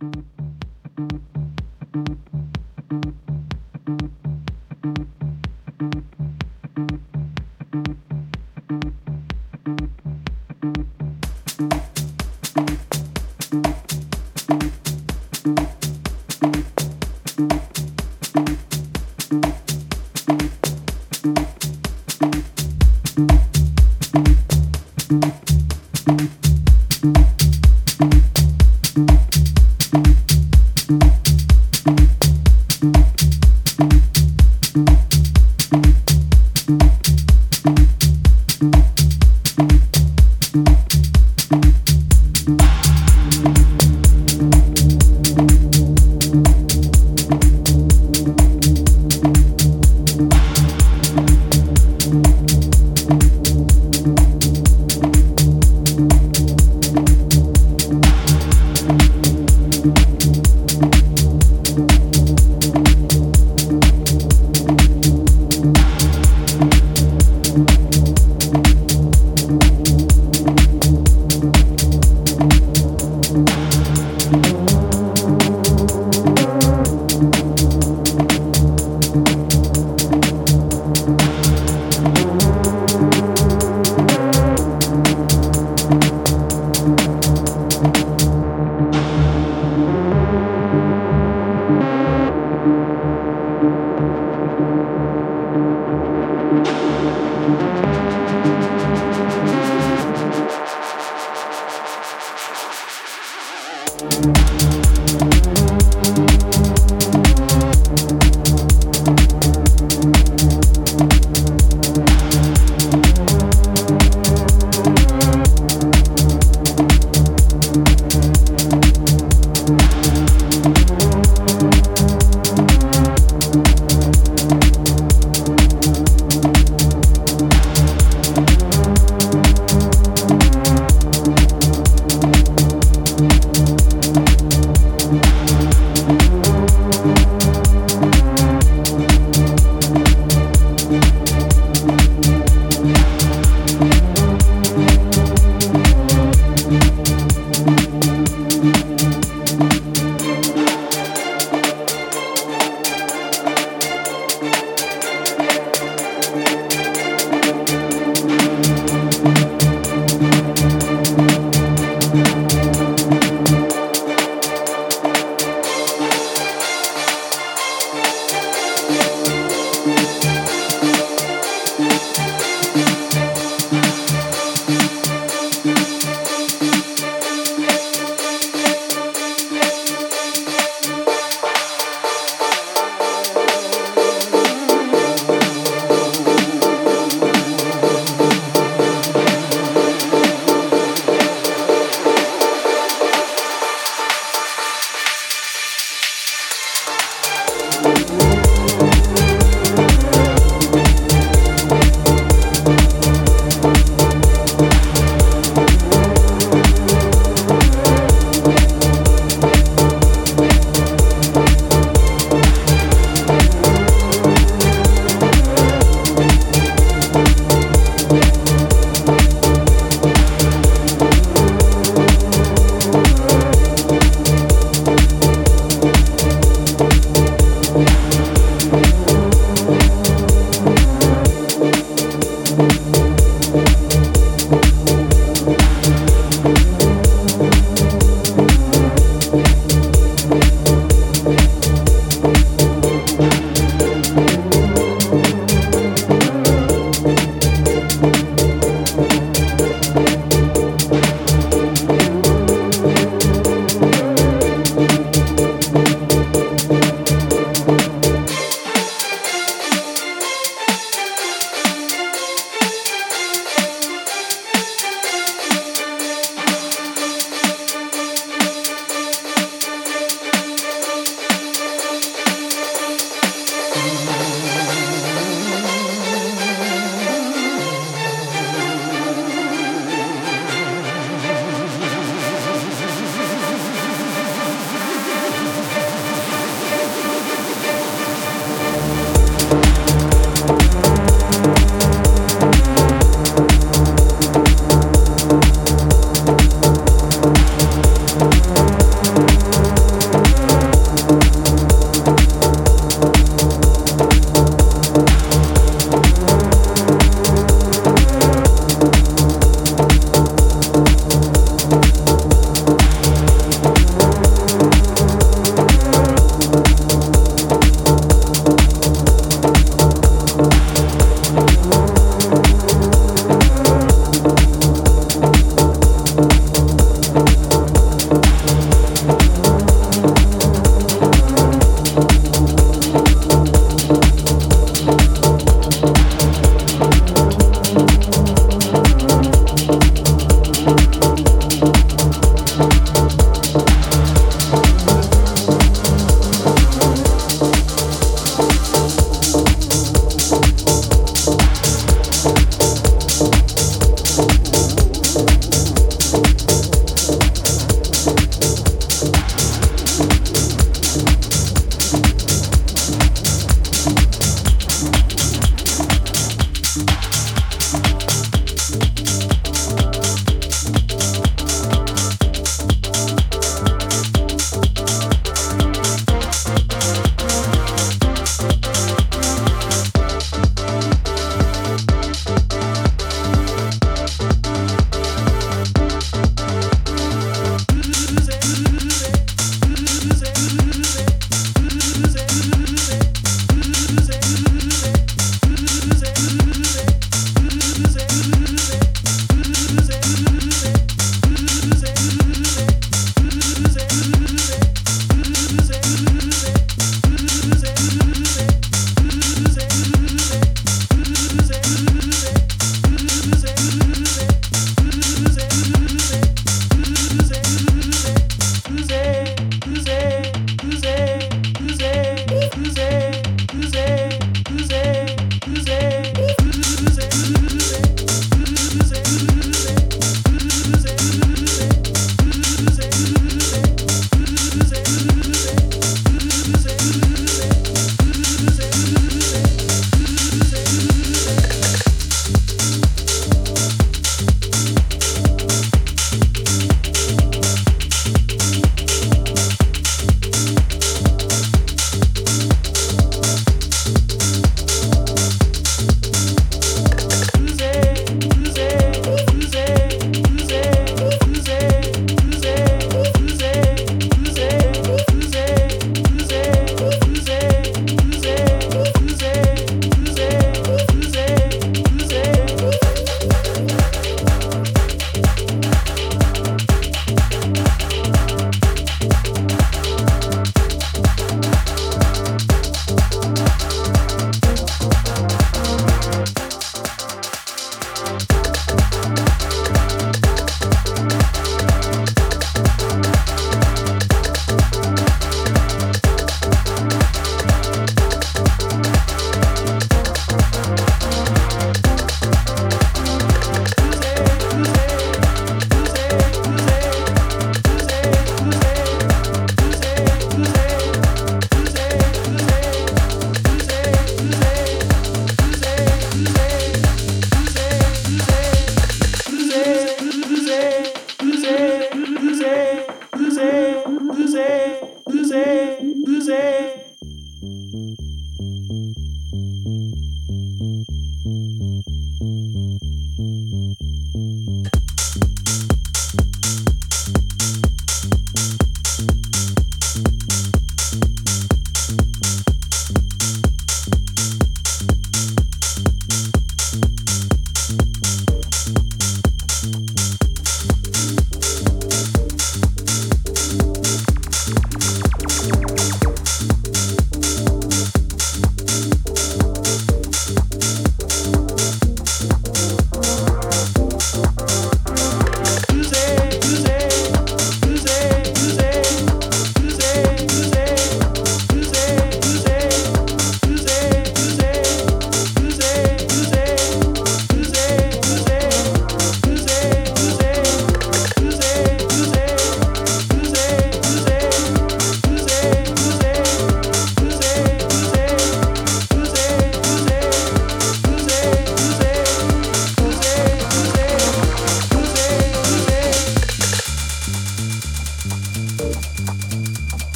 Thank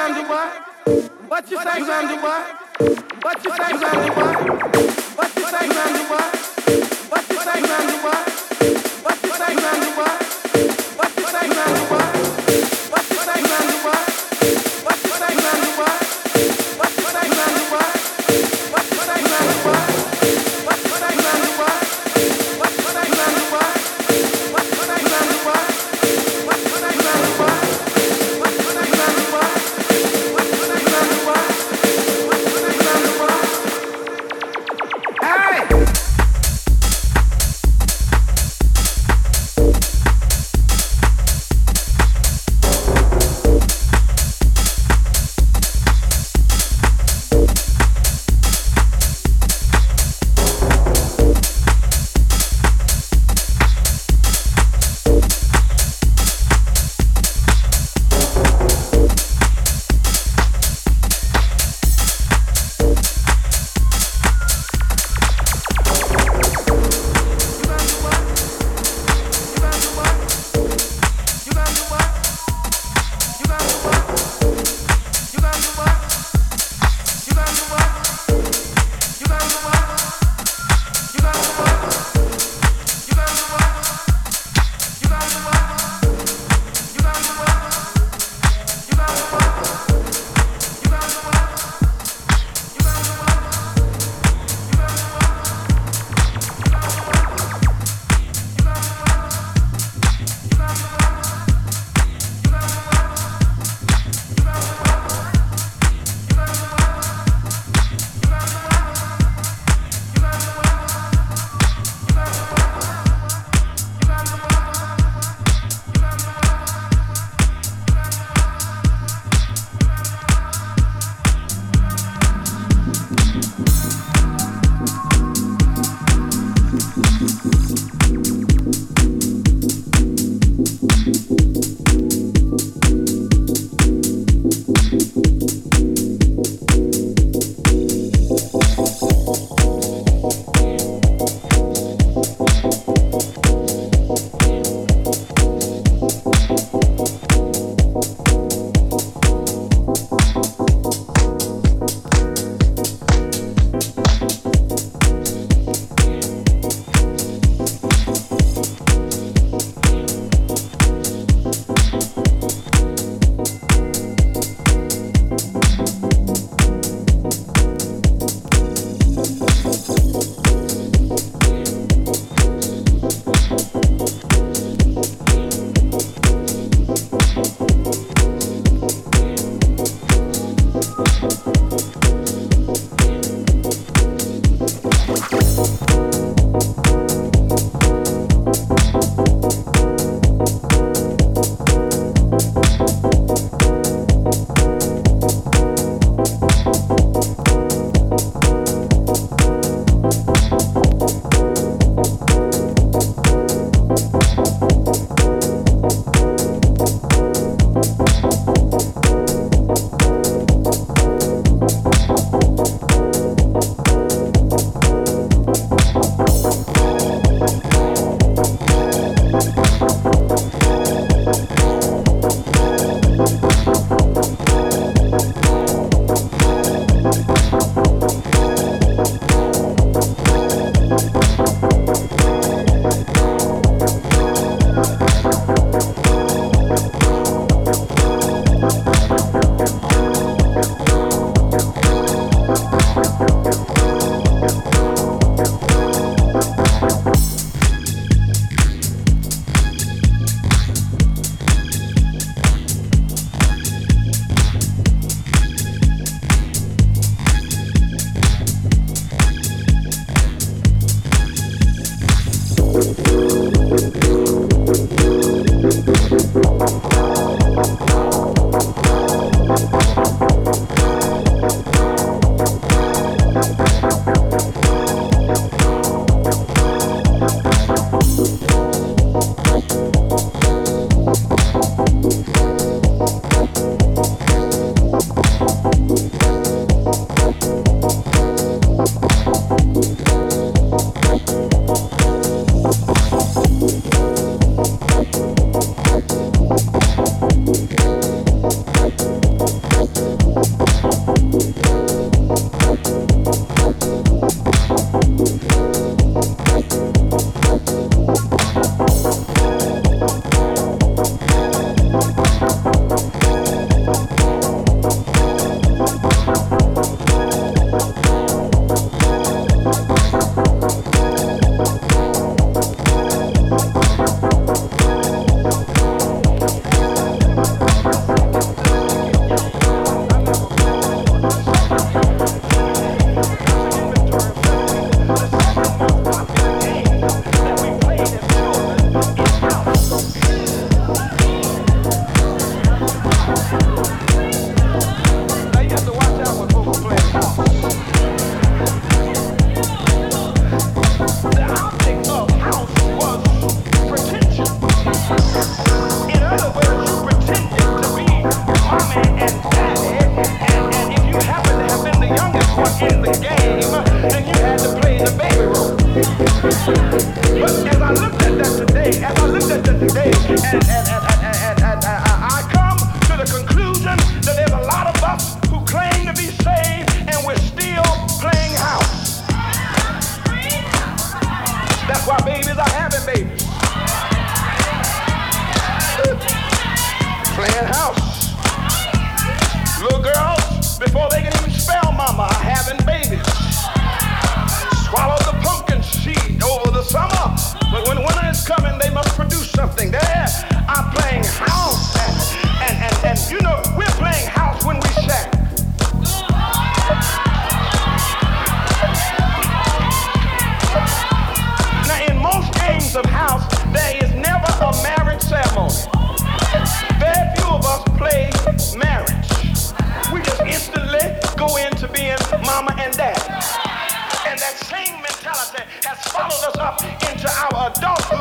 gonna do what? What you say you gonna do what? What you say you gonna do?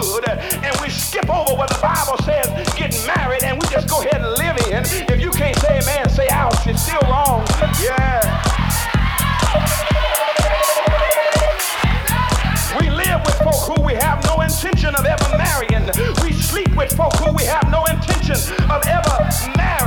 good and we skip over what the Bible says, getting married, and we just go ahead and live in. If you can't say man, say ouch, it's still wrong. Yeah. We live with folk who we have no intention of ever marrying. We sleep with folk who we have no intention of ever marrying.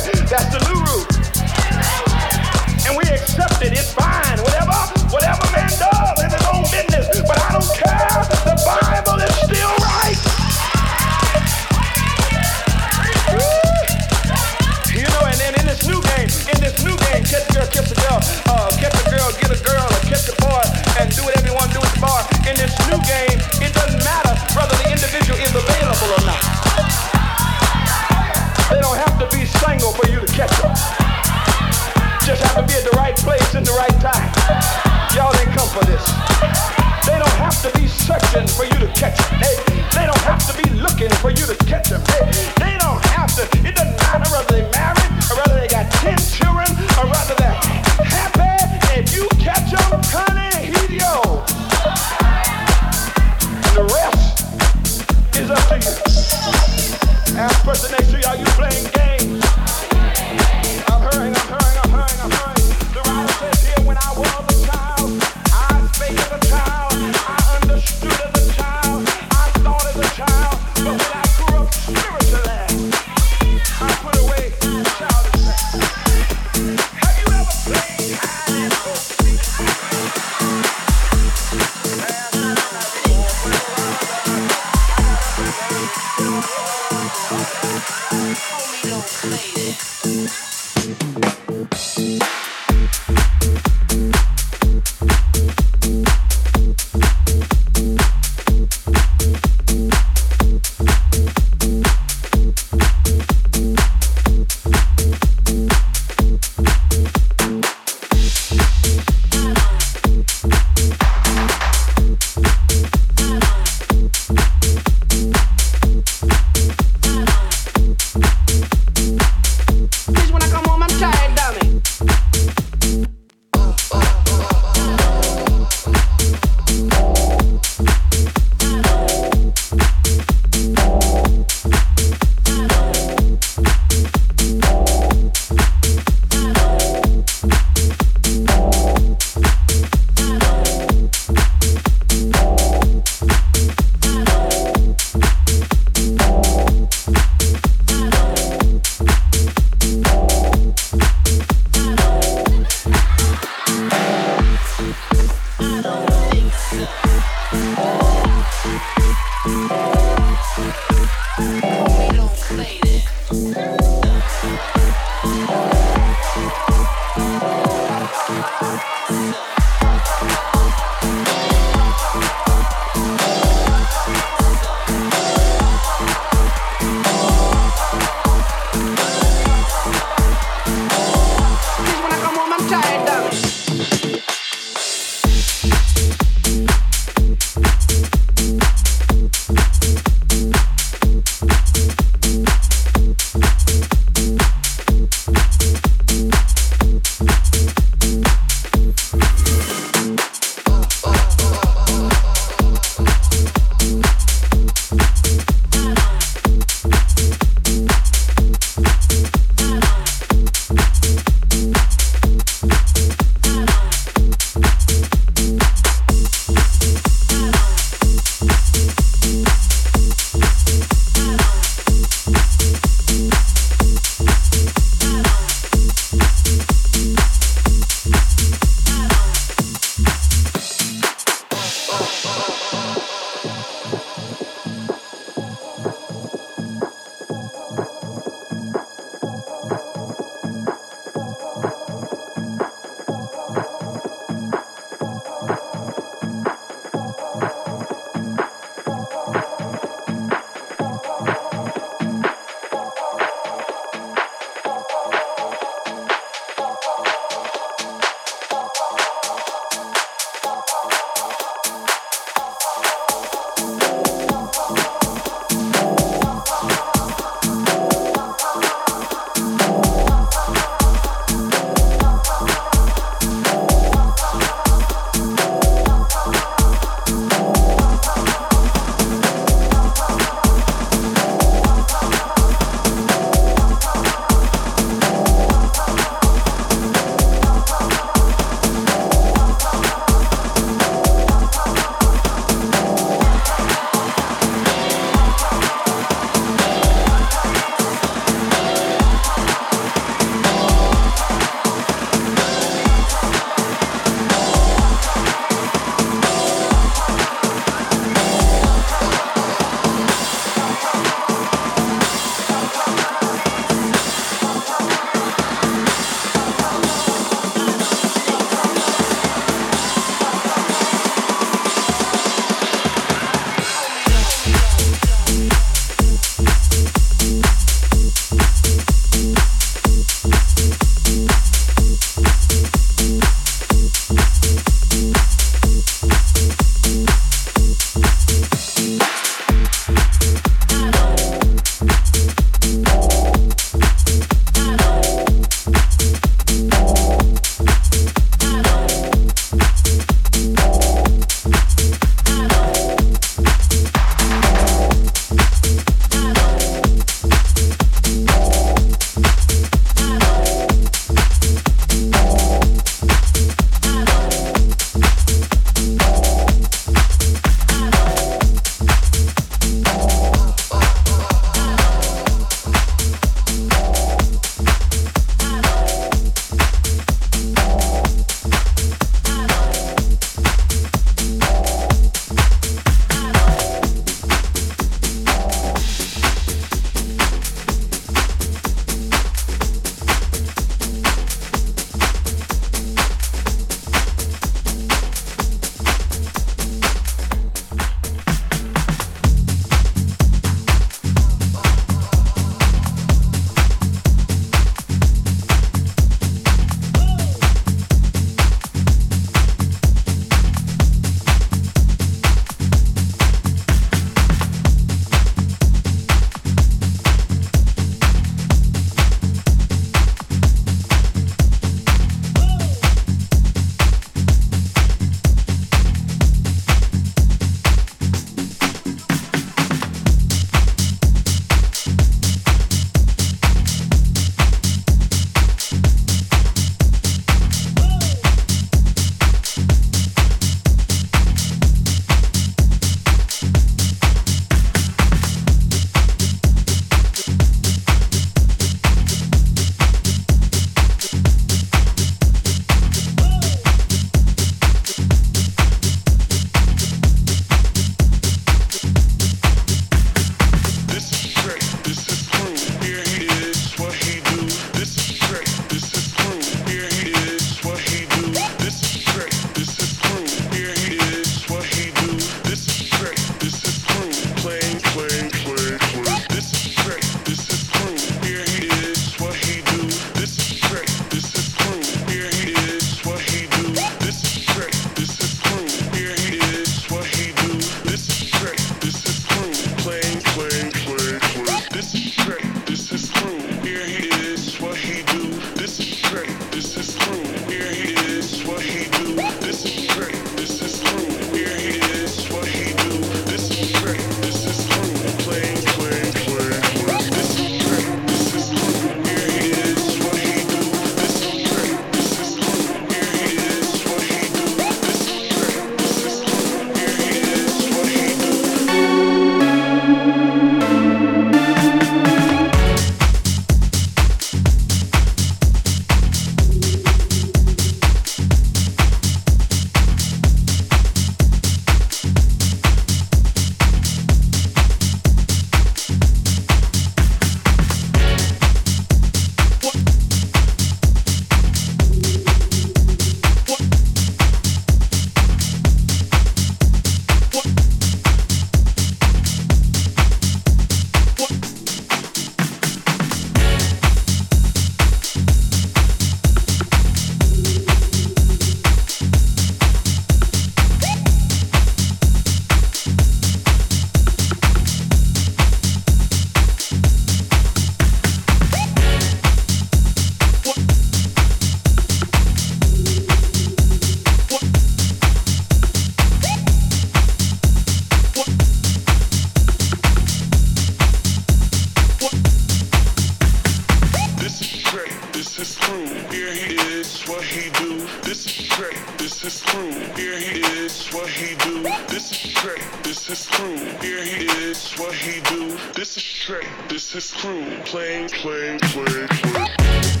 This is crew. Here he is, what he do. This is Trey, this is crew. Playing, playing, playing, playing.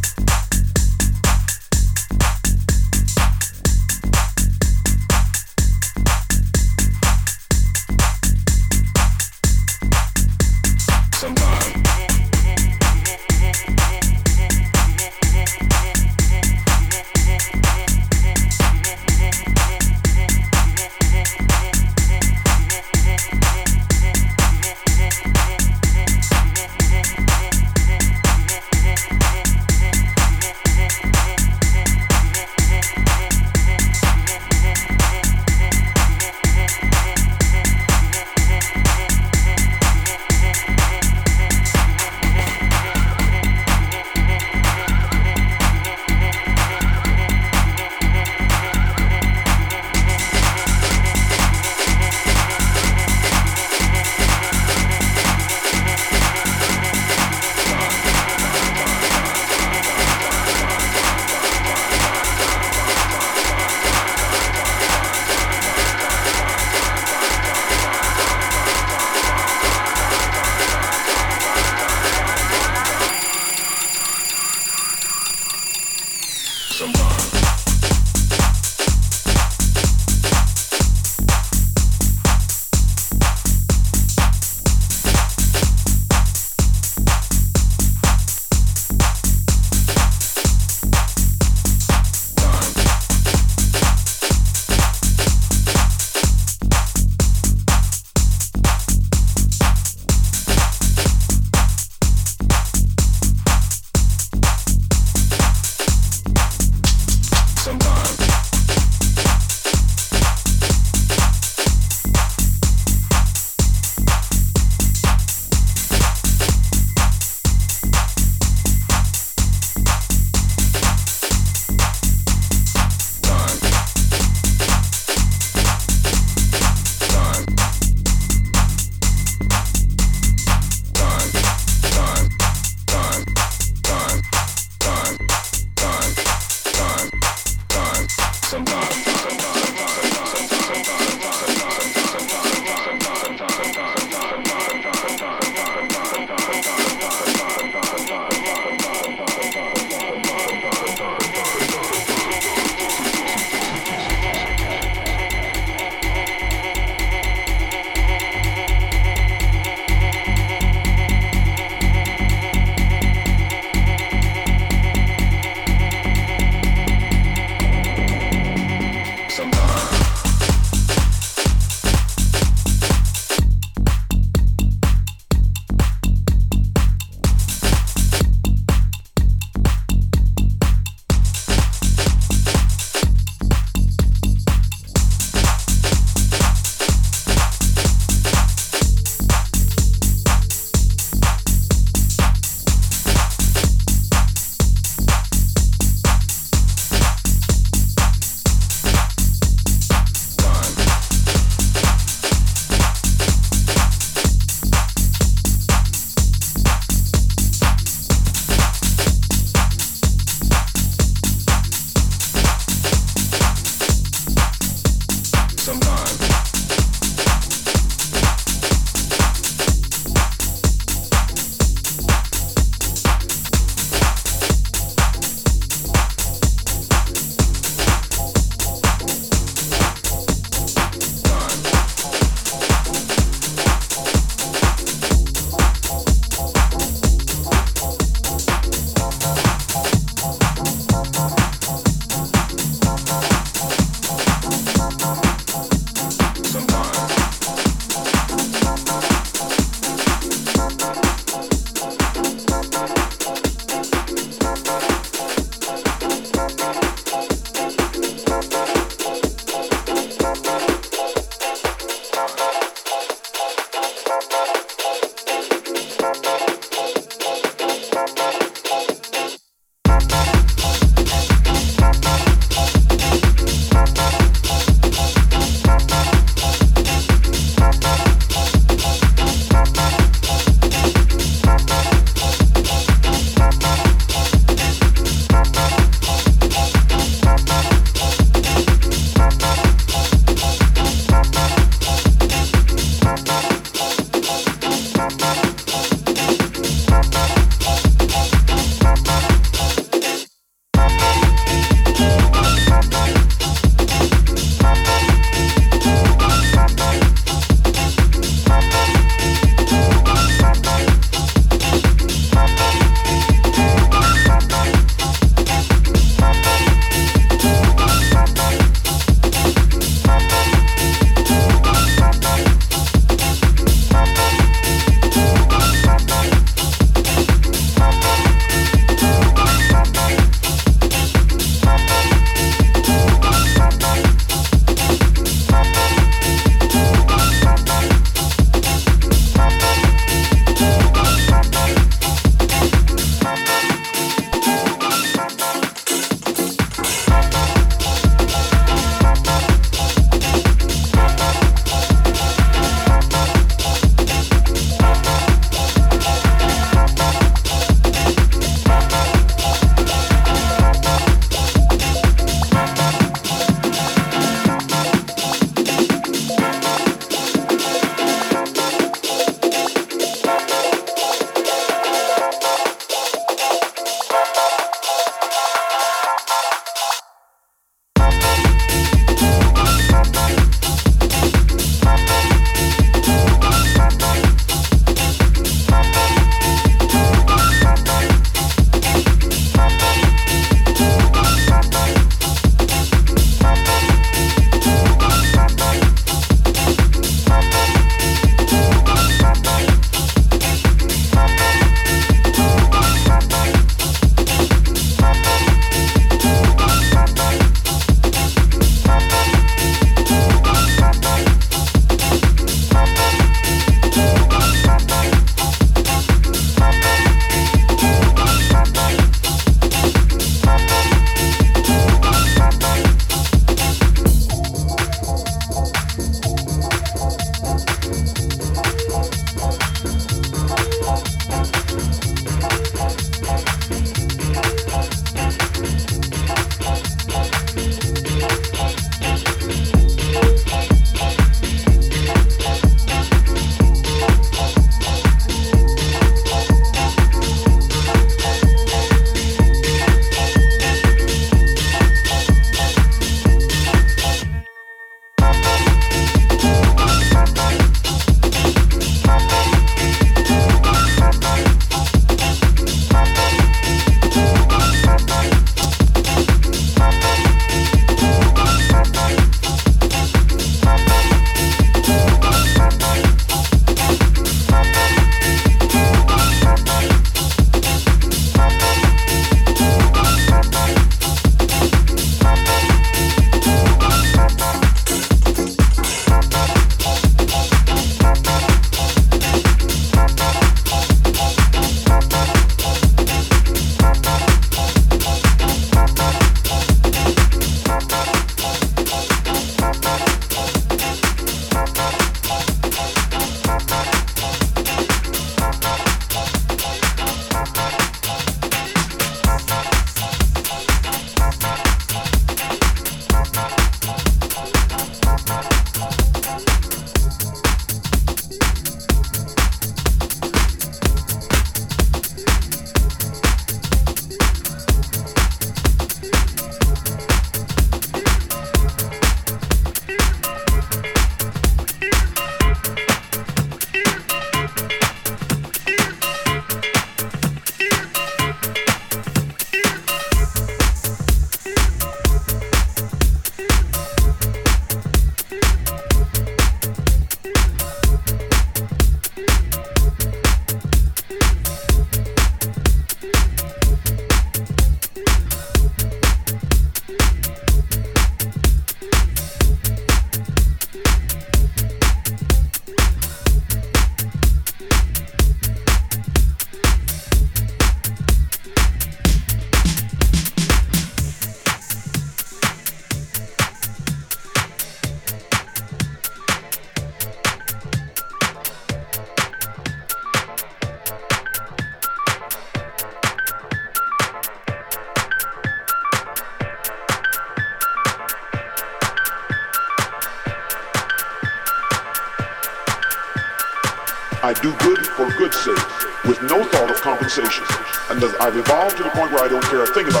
I've evolved to the point where I don't care a thing about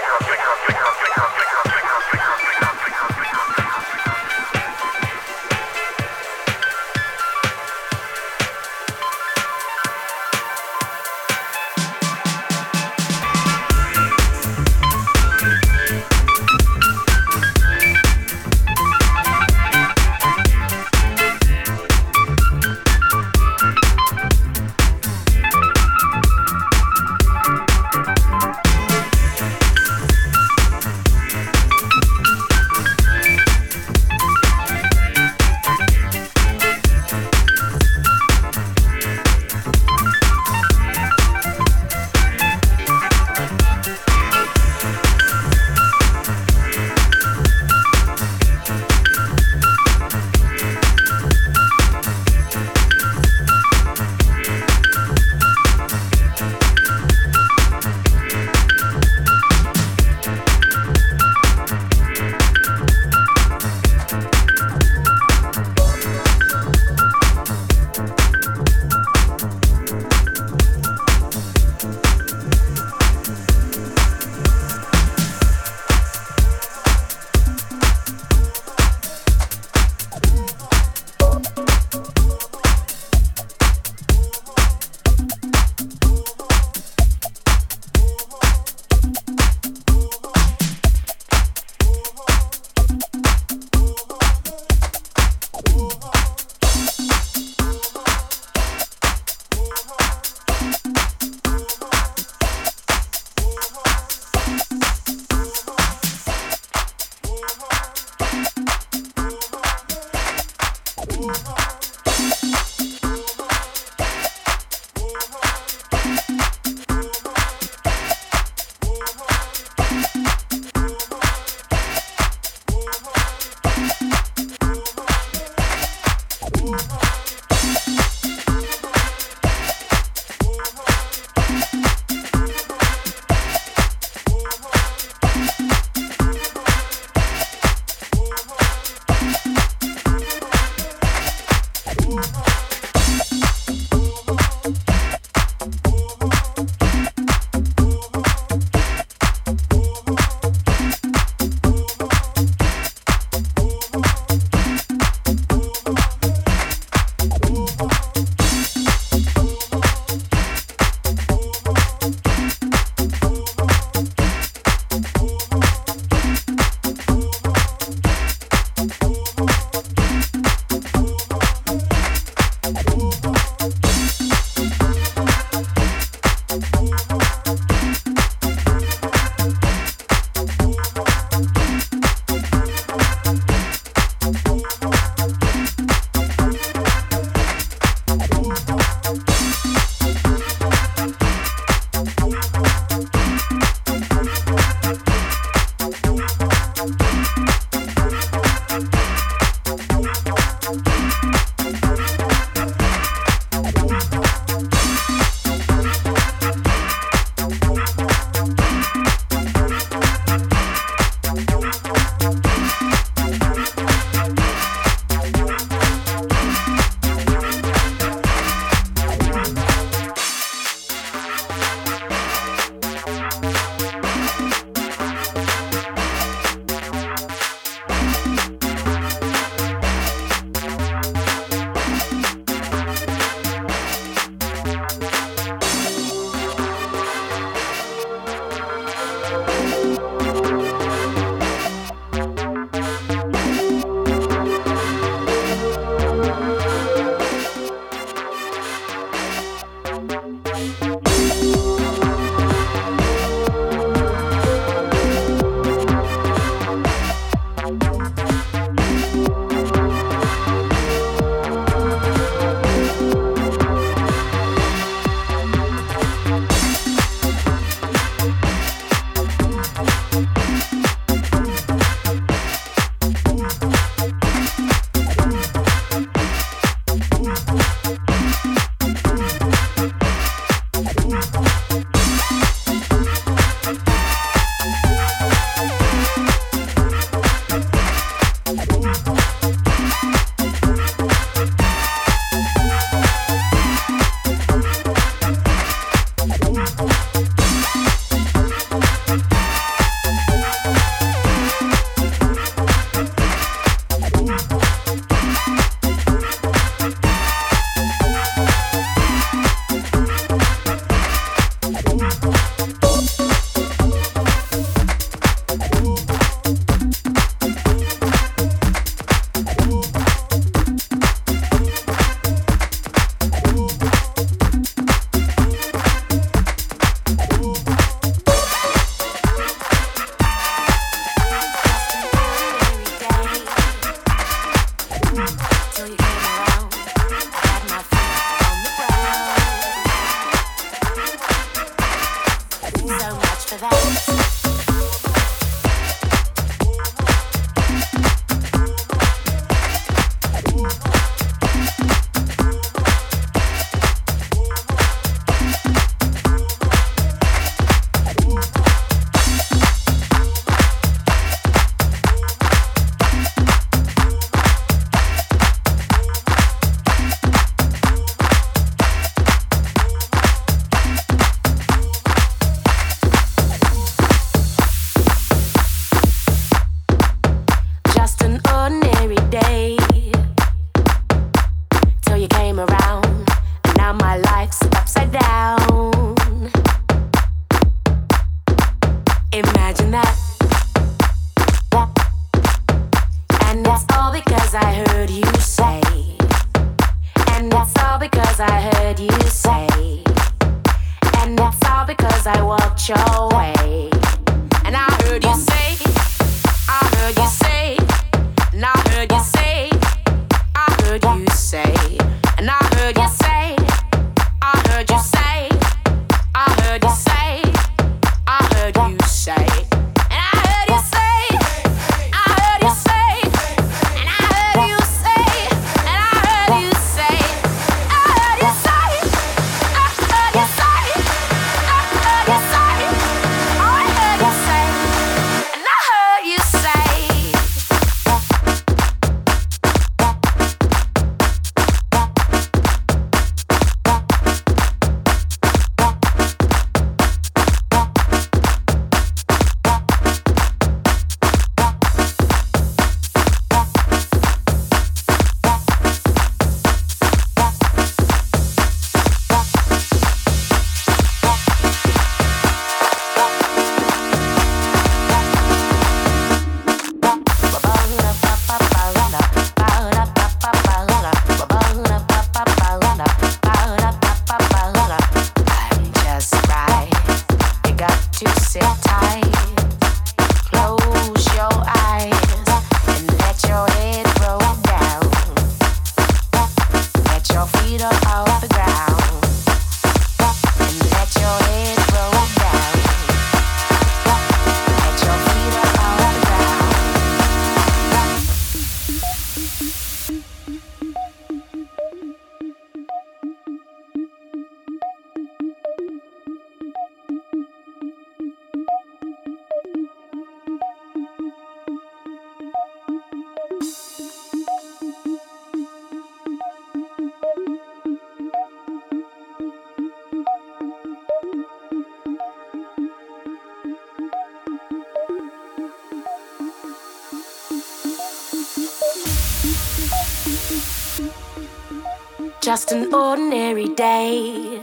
Just an ordinary day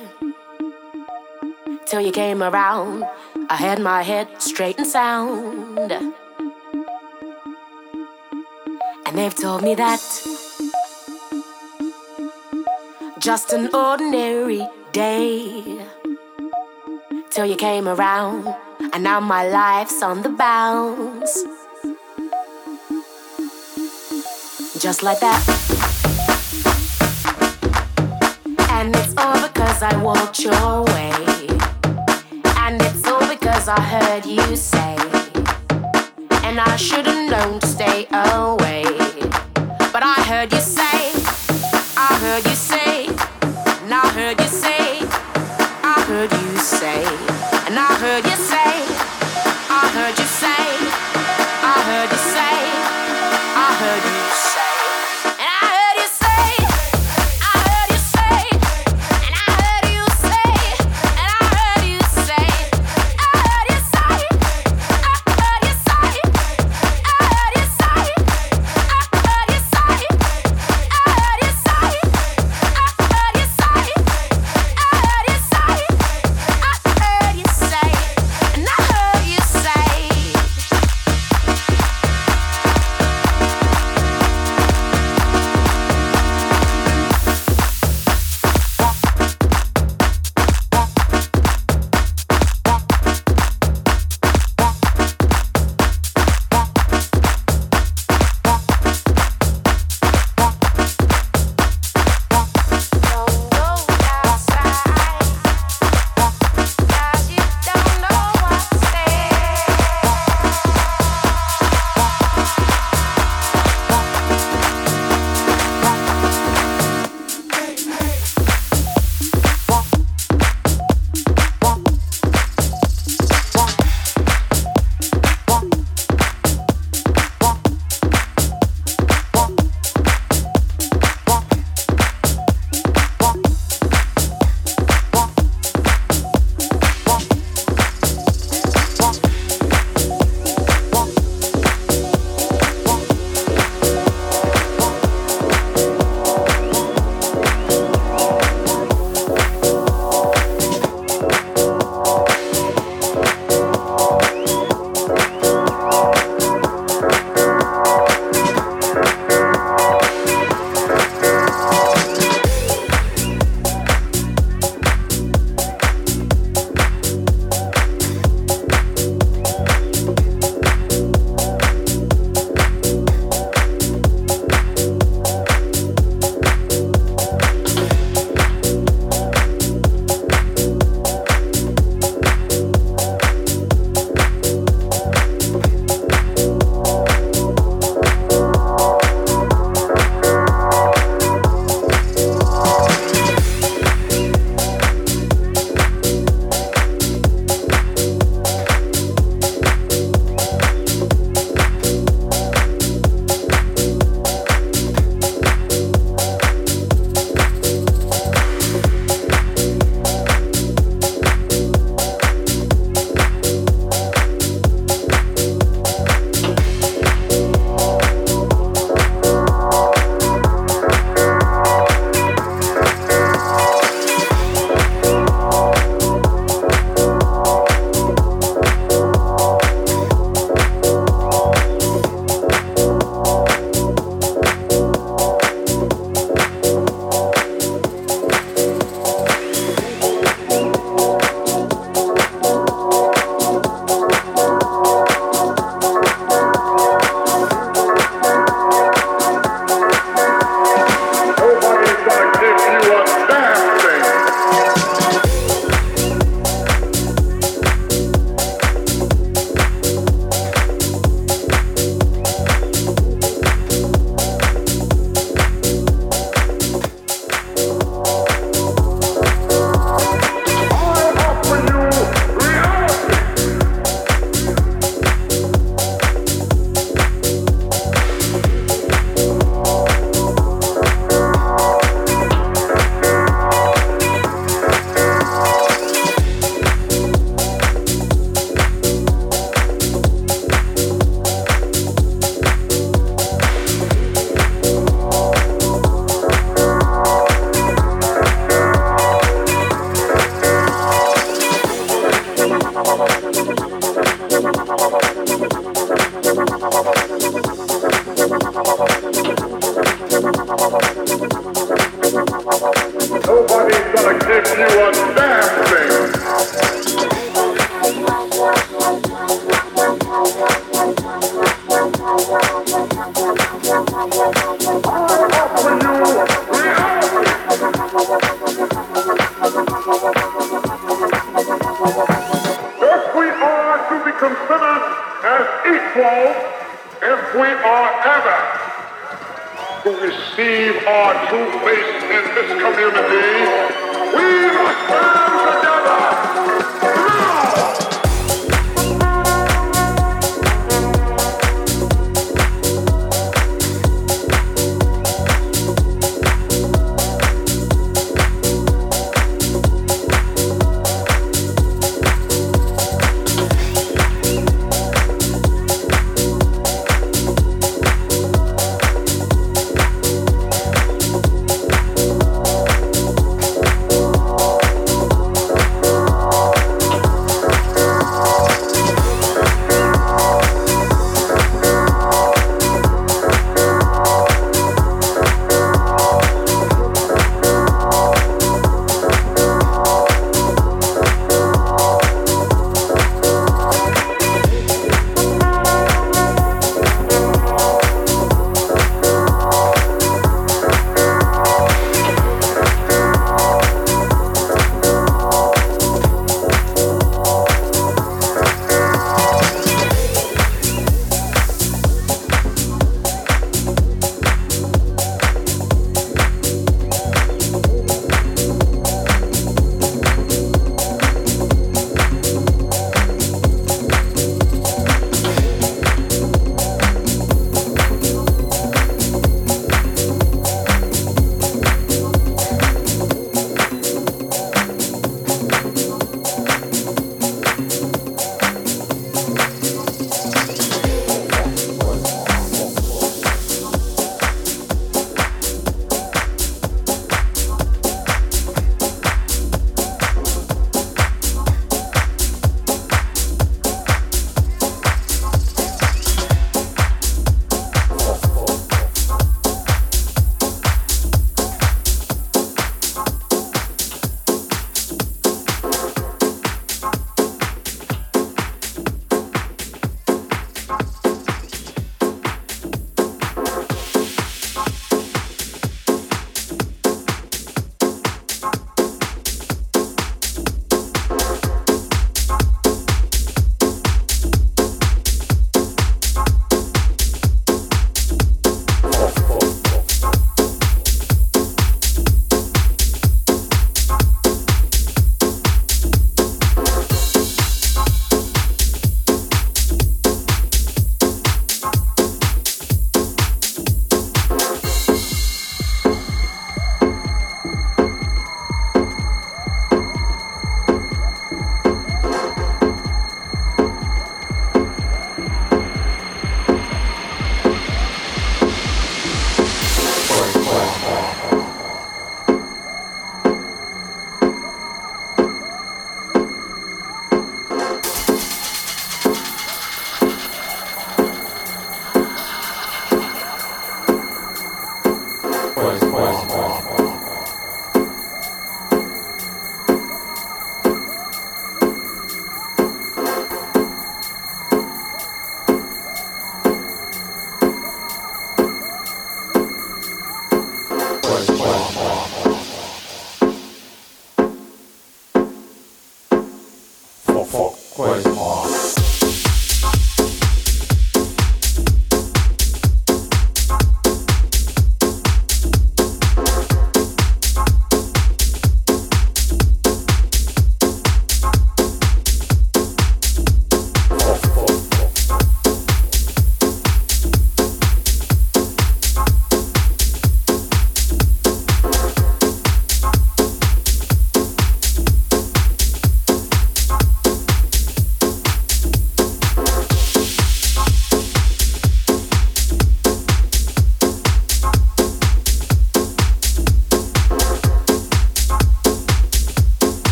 till you came around. I had my head straight and sound. And they've told me that just an ordinary day till you came around, and now my life's on the bounce. Just like that. And it's all because I walked your way. And it's all because I heard you say. And I should've known to stay away. But I heard you say, I heard you say, and I heard you say, I heard you say, and I heard you say, I heard you say, I heard you say,